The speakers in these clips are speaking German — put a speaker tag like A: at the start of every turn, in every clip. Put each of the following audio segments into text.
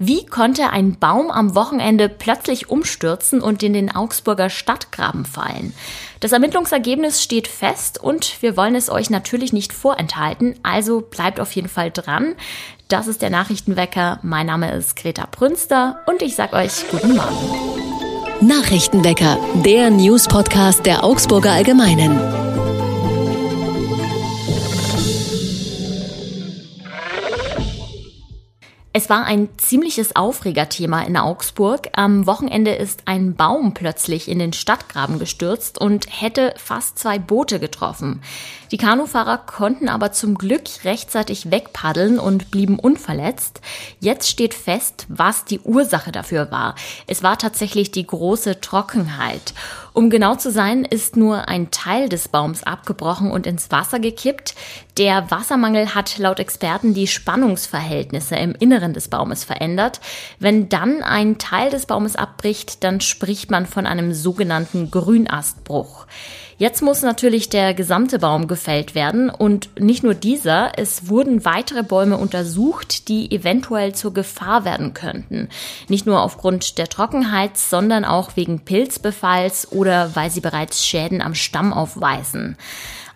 A: Wie konnte ein Baum am Wochenende plötzlich umstürzen und in den Augsburger Stadtgraben fallen? Das Ermittlungsergebnis steht fest und wir wollen es euch natürlich nicht vorenthalten, also bleibt auf jeden Fall dran. Das ist der Nachrichtenwecker. Mein Name ist Greta Prünster und ich sag euch guten Morgen.
B: Nachrichtenwecker, der News-Podcast der Augsburger Allgemeinen.
A: Es war ein ziemliches Aufregerthema in Augsburg. Am Wochenende ist ein Baum plötzlich in den Stadtgraben gestürzt und hätte fast zwei Boote getroffen. Die Kanufahrer konnten aber zum Glück rechtzeitig wegpaddeln und blieben unverletzt. Jetzt steht fest, was die Ursache dafür war. Es war tatsächlich die große Trockenheit. Um genau zu sein, ist nur ein Teil des Baums abgebrochen und ins Wasser gekippt. Der Wassermangel hat laut Experten die Spannungsverhältnisse im Inneren des Baumes verändert. Wenn dann ein Teil des Baumes abbricht, dann spricht man von einem sogenannten Grünastbruch. Jetzt muss natürlich der gesamte Baum gefällt werden und nicht nur dieser, es wurden weitere Bäume untersucht, die eventuell zur Gefahr werden könnten. Nicht nur aufgrund der Trockenheit, sondern auch wegen Pilzbefalls oder weil sie bereits Schäden am Stamm aufweisen.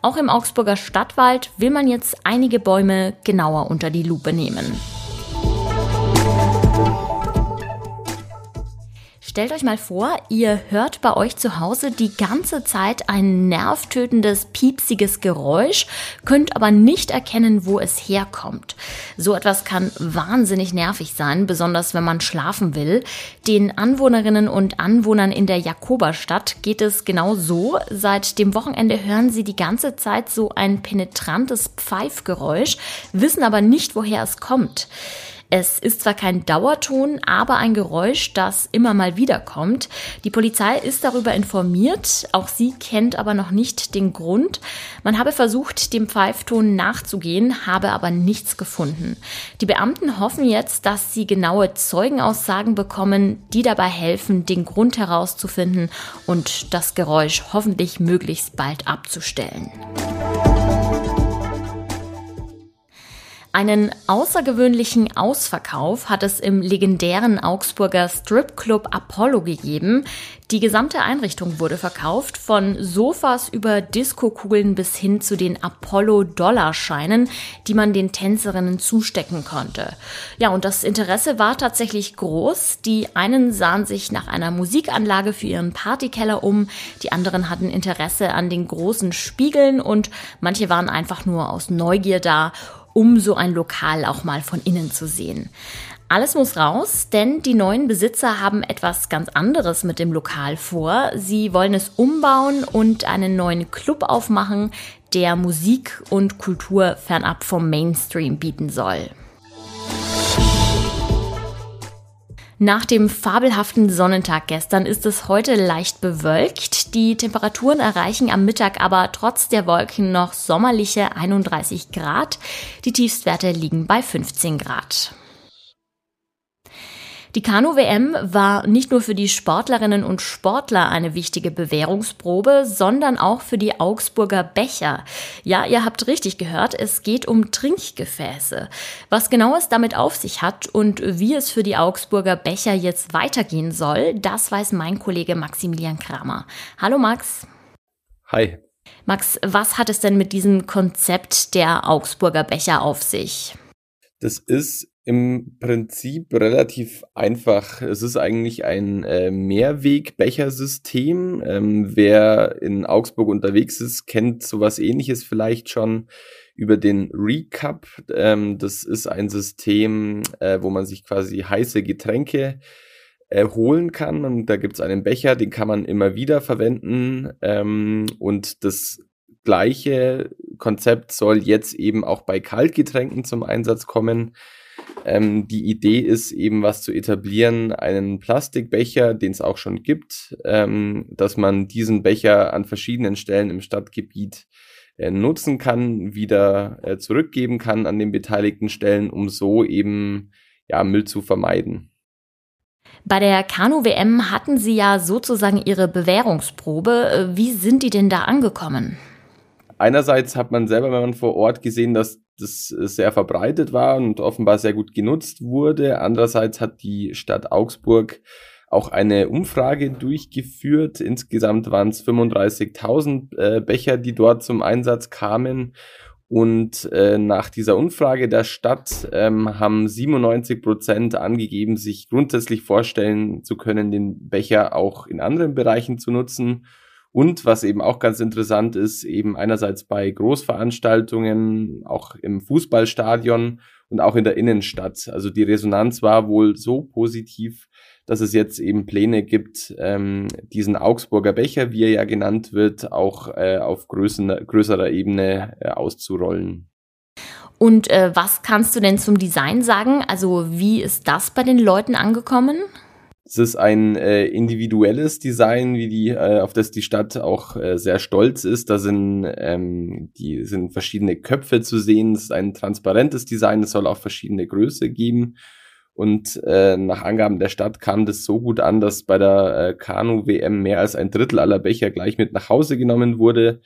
A: Auch im Augsburger Stadtwald will man jetzt einige Bäume genauer unter die Lupe nehmen. Stellt euch mal vor, ihr hört bei euch zu Hause die ganze Zeit ein nervtötendes, piepsiges Geräusch, könnt aber nicht erkennen, wo es herkommt. So etwas kann wahnsinnig nervig sein, besonders wenn man schlafen will. Den Anwohnerinnen und Anwohnern in der Jakoberstadt geht es genau so. Seit dem Wochenende hören sie die ganze Zeit so ein penetrantes Pfeifgeräusch, wissen aber nicht, woher es kommt. Es ist zwar kein Dauerton, aber ein Geräusch, das immer mal wieder kommt. Die Polizei ist darüber informiert, auch sie kennt aber noch nicht den Grund. Man habe versucht, dem Pfeifton nachzugehen, habe aber nichts gefunden. Die Beamten hoffen jetzt, dass sie genaue Zeugenaussagen bekommen, die dabei helfen, den Grund herauszufinden und das Geräusch hoffentlich möglichst bald abzustellen. Einen außergewöhnlichen Ausverkauf hat es im legendären Augsburger Stripclub Apollo gegeben. Die gesamte Einrichtung wurde verkauft, von Sofas über Diskokugeln bis hin zu den Apollo-Dollarscheinen, die man den Tänzerinnen zustecken konnte. Ja, und das Interesse war tatsächlich groß. Die einen sahen sich nach einer Musikanlage für ihren Partykeller um, die anderen hatten Interesse an den großen Spiegeln und manche waren einfach nur aus Neugier da um so ein Lokal auch mal von innen zu sehen. Alles muss raus, denn die neuen Besitzer haben etwas ganz anderes mit dem Lokal vor. Sie wollen es umbauen und einen neuen Club aufmachen, der Musik und Kultur fernab vom Mainstream bieten soll. Nach dem fabelhaften Sonnentag gestern ist es heute leicht bewölkt. Die Temperaturen erreichen am Mittag aber trotz der Wolken noch sommerliche 31 Grad. Die Tiefstwerte liegen bei 15 Grad. Die Kanu-WM war nicht nur für die Sportlerinnen und Sportler eine wichtige Bewährungsprobe, sondern auch für die Augsburger Becher. Ja, ihr habt richtig gehört, es geht um Trinkgefäße. Was genau es damit auf sich hat und wie es für die Augsburger Becher jetzt weitergehen soll, das weiß mein Kollege Maximilian Kramer. Hallo Max.
C: Hi.
A: Max, was hat es denn mit diesem Konzept der Augsburger Becher auf sich?
C: Das ist im Prinzip relativ einfach. Es ist eigentlich ein äh, Mehrwegbechersystem. Ähm, wer in Augsburg unterwegs ist, kennt sowas ähnliches vielleicht schon über den Recap. Ähm, das ist ein System, äh, wo man sich quasi heiße Getränke äh, holen kann. Und da gibt es einen Becher, den kann man immer wieder verwenden. Ähm, und das gleiche Konzept soll jetzt eben auch bei Kaltgetränken zum Einsatz kommen. Ähm, die Idee ist eben was zu etablieren, einen Plastikbecher, den es auch schon gibt, ähm, dass man diesen Becher an verschiedenen Stellen im Stadtgebiet äh, nutzen kann, wieder äh, zurückgeben kann an den beteiligten Stellen, um so eben ja, Müll zu vermeiden.
A: Bei der Kanu-WM hatten Sie ja sozusagen Ihre Bewährungsprobe. Wie sind die denn da angekommen?
C: Einerseits hat man selber, wenn man vor Ort gesehen, dass das sehr verbreitet war und offenbar sehr gut genutzt wurde. Andererseits hat die Stadt Augsburg auch eine Umfrage durchgeführt. Insgesamt waren es 35.000 äh, Becher, die dort zum Einsatz kamen. Und äh, nach dieser Umfrage der Stadt ähm, haben 97 Prozent angegeben, sich grundsätzlich vorstellen zu können, den Becher auch in anderen Bereichen zu nutzen. Und was eben auch ganz interessant ist, eben einerseits bei Großveranstaltungen, auch im Fußballstadion und auch in der Innenstadt. Also die Resonanz war wohl so positiv, dass es jetzt eben Pläne gibt, ähm, diesen Augsburger Becher, wie er ja genannt wird, auch äh, auf größerer, größerer Ebene äh, auszurollen.
A: Und äh, was kannst du denn zum Design sagen? Also wie ist das bei den Leuten angekommen?
C: Es ist ein äh, individuelles Design, wie die, äh, auf das die Stadt auch äh, sehr stolz ist. Da sind, ähm, die sind verschiedene Köpfe zu sehen. Es ist ein transparentes Design. Es soll auch verschiedene Größe geben. Und äh, nach Angaben der Stadt kam das so gut an, dass bei der äh, Kanu-WM mehr als ein Drittel aller Becher gleich mit nach Hause genommen wurde.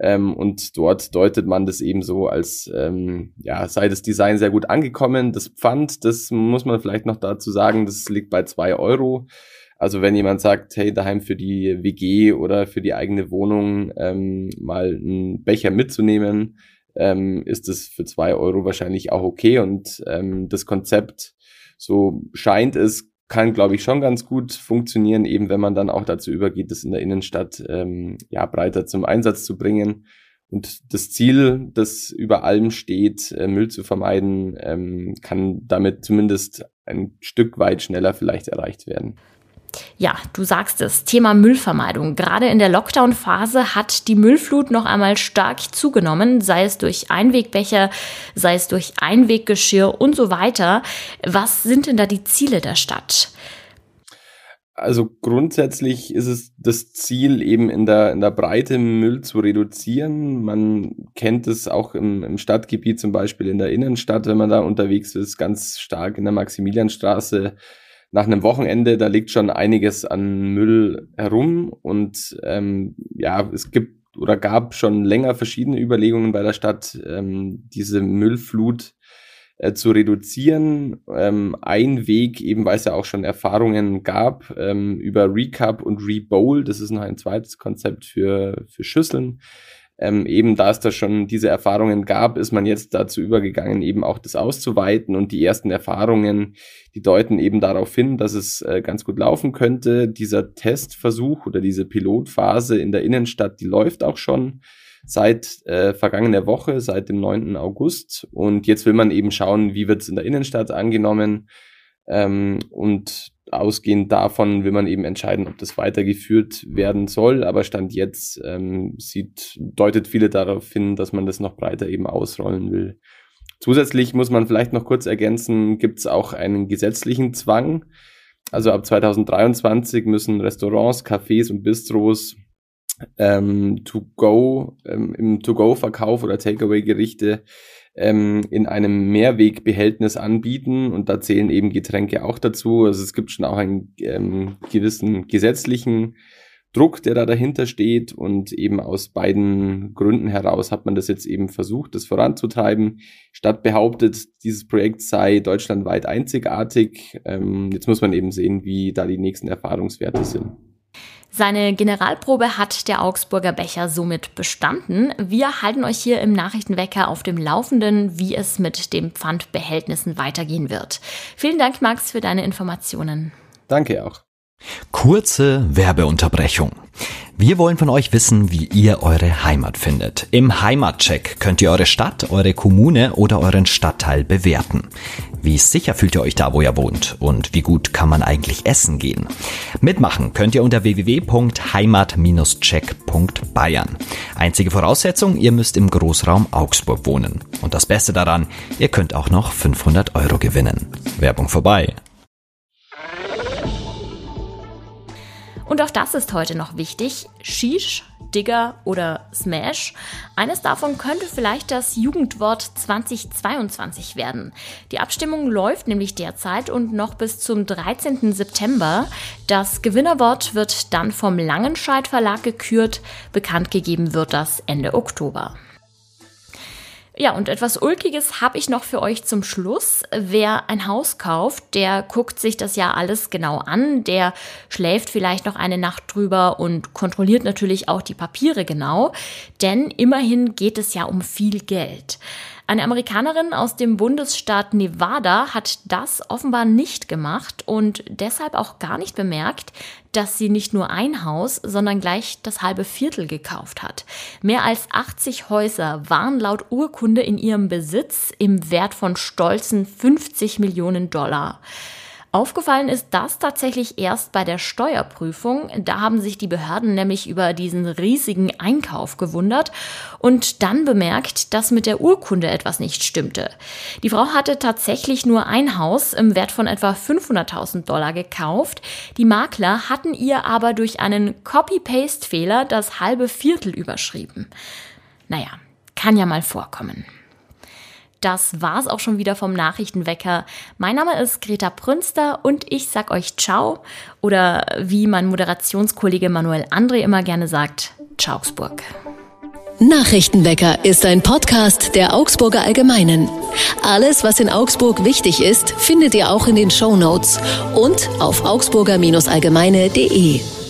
C: Ähm, und dort deutet man das eben so als, ähm, ja, sei das Design sehr gut angekommen. Das Pfand, das muss man vielleicht noch dazu sagen, das liegt bei zwei Euro. Also wenn jemand sagt, hey, daheim für die WG oder für die eigene Wohnung ähm, mal einen Becher mitzunehmen, ähm, ist das für zwei Euro wahrscheinlich auch okay. Und ähm, das Konzept so scheint es, kann, glaube ich, schon ganz gut funktionieren, eben wenn man dann auch dazu übergeht, das in der Innenstadt ähm, ja breiter zum Einsatz zu bringen. Und das Ziel, das über allem steht, äh, Müll zu vermeiden, ähm, kann damit zumindest ein Stück weit schneller vielleicht erreicht werden.
A: Ja, du sagst es, Thema Müllvermeidung. Gerade in der Lockdown-Phase hat die Müllflut noch einmal stark zugenommen, sei es durch Einwegbecher, sei es durch Einweggeschirr und so weiter. Was sind denn da die Ziele der Stadt?
C: Also grundsätzlich ist es das Ziel, eben in der, in der Breite Müll zu reduzieren. Man kennt es auch im, im Stadtgebiet, zum Beispiel in der Innenstadt, wenn man da unterwegs ist, ganz stark in der Maximilianstraße nach einem Wochenende, da liegt schon einiges an Müll herum und ähm, ja, es gibt oder gab schon länger verschiedene Überlegungen bei der Stadt, ähm, diese Müllflut äh, zu reduzieren. Ähm, ein Weg, eben weil es ja auch schon Erfahrungen gab, ähm, über Recap und Rebowl, das ist noch ein zweites Konzept für, für Schüsseln, ähm, eben da es da schon diese Erfahrungen gab, ist man jetzt dazu übergegangen, eben auch das auszuweiten und die ersten Erfahrungen, die deuten eben darauf hin, dass es äh, ganz gut laufen könnte. Dieser Testversuch oder diese Pilotphase in der Innenstadt, die läuft auch schon seit äh, vergangener Woche, seit dem 9. August und jetzt will man eben schauen, wie wird es in der Innenstadt angenommen ähm, und ausgehend davon will man eben entscheiden, ob das weitergeführt werden soll. Aber Stand jetzt ähm, sieht, deutet viele darauf hin, dass man das noch breiter eben ausrollen will. Zusätzlich muss man vielleicht noch kurz ergänzen, gibt es auch einen gesetzlichen Zwang. Also ab 2023 müssen Restaurants, Cafés und Bistros ähm, To-Go, ähm, im To-Go-Verkauf oder Takeaway-Gerichte ähm, in einem Mehrwegbehältnis anbieten und da zählen eben Getränke auch dazu. Also es gibt schon auch einen ähm, gewissen gesetzlichen Druck, der da dahinter steht und eben aus beiden Gründen heraus hat man das jetzt eben versucht, das voranzutreiben. Stadt behauptet, dieses Projekt sei deutschlandweit einzigartig. Ähm, jetzt muss man eben sehen, wie da die nächsten Erfahrungswerte sind.
A: Seine Generalprobe hat der Augsburger Becher somit bestanden. Wir halten euch hier im Nachrichtenwecker auf dem Laufenden, wie es mit den Pfandbehältnissen weitergehen wird. Vielen Dank, Max, für deine Informationen.
C: Danke auch.
D: Kurze Werbeunterbrechung. Wir wollen von euch wissen, wie ihr eure Heimat findet. Im Heimatcheck könnt ihr eure Stadt, eure Kommune oder euren Stadtteil bewerten. Wie sicher fühlt ihr euch da, wo ihr wohnt? Und wie gut kann man eigentlich essen gehen? Mitmachen könnt ihr unter www.heimat-check.bayern. Einzige Voraussetzung, ihr müsst im Großraum Augsburg wohnen. Und das Beste daran, ihr könnt auch noch 500 Euro gewinnen. Werbung vorbei.
A: Und auch das ist heute noch wichtig. Shish, Digger oder Smash. Eines davon könnte vielleicht das Jugendwort 2022 werden. Die Abstimmung läuft nämlich derzeit und noch bis zum 13. September. Das Gewinnerwort wird dann vom Langenscheid Verlag gekürt. Bekannt gegeben wird das Ende Oktober. Ja, und etwas Ulkiges habe ich noch für euch zum Schluss. Wer ein Haus kauft, der guckt sich das ja alles genau an, der schläft vielleicht noch eine Nacht drüber und kontrolliert natürlich auch die Papiere genau, denn immerhin geht es ja um viel Geld. Eine Amerikanerin aus dem Bundesstaat Nevada hat das offenbar nicht gemacht und deshalb auch gar nicht bemerkt, dass sie nicht nur ein Haus, sondern gleich das halbe Viertel gekauft hat. Mehr als 80 Häuser waren laut Urkunde in ihrem Besitz im Wert von stolzen 50 Millionen Dollar. Aufgefallen ist das tatsächlich erst bei der Steuerprüfung. Da haben sich die Behörden nämlich über diesen riesigen Einkauf gewundert und dann bemerkt, dass mit der Urkunde etwas nicht stimmte. Die Frau hatte tatsächlich nur ein Haus im Wert von etwa 500.000 Dollar gekauft. Die Makler hatten ihr aber durch einen Copy-Paste-Fehler das halbe Viertel überschrieben. Naja, kann ja mal vorkommen. Das war's auch schon wieder vom Nachrichtenwecker. Mein Name ist Greta Prünster und ich sag euch Ciao oder wie mein Moderationskollege Manuel André immer gerne sagt, Augsburg.
B: Nachrichtenwecker ist ein Podcast der Augsburger Allgemeinen. Alles, was in Augsburg wichtig ist, findet ihr auch in den Show Notes und auf augsburger-allgemeine.de.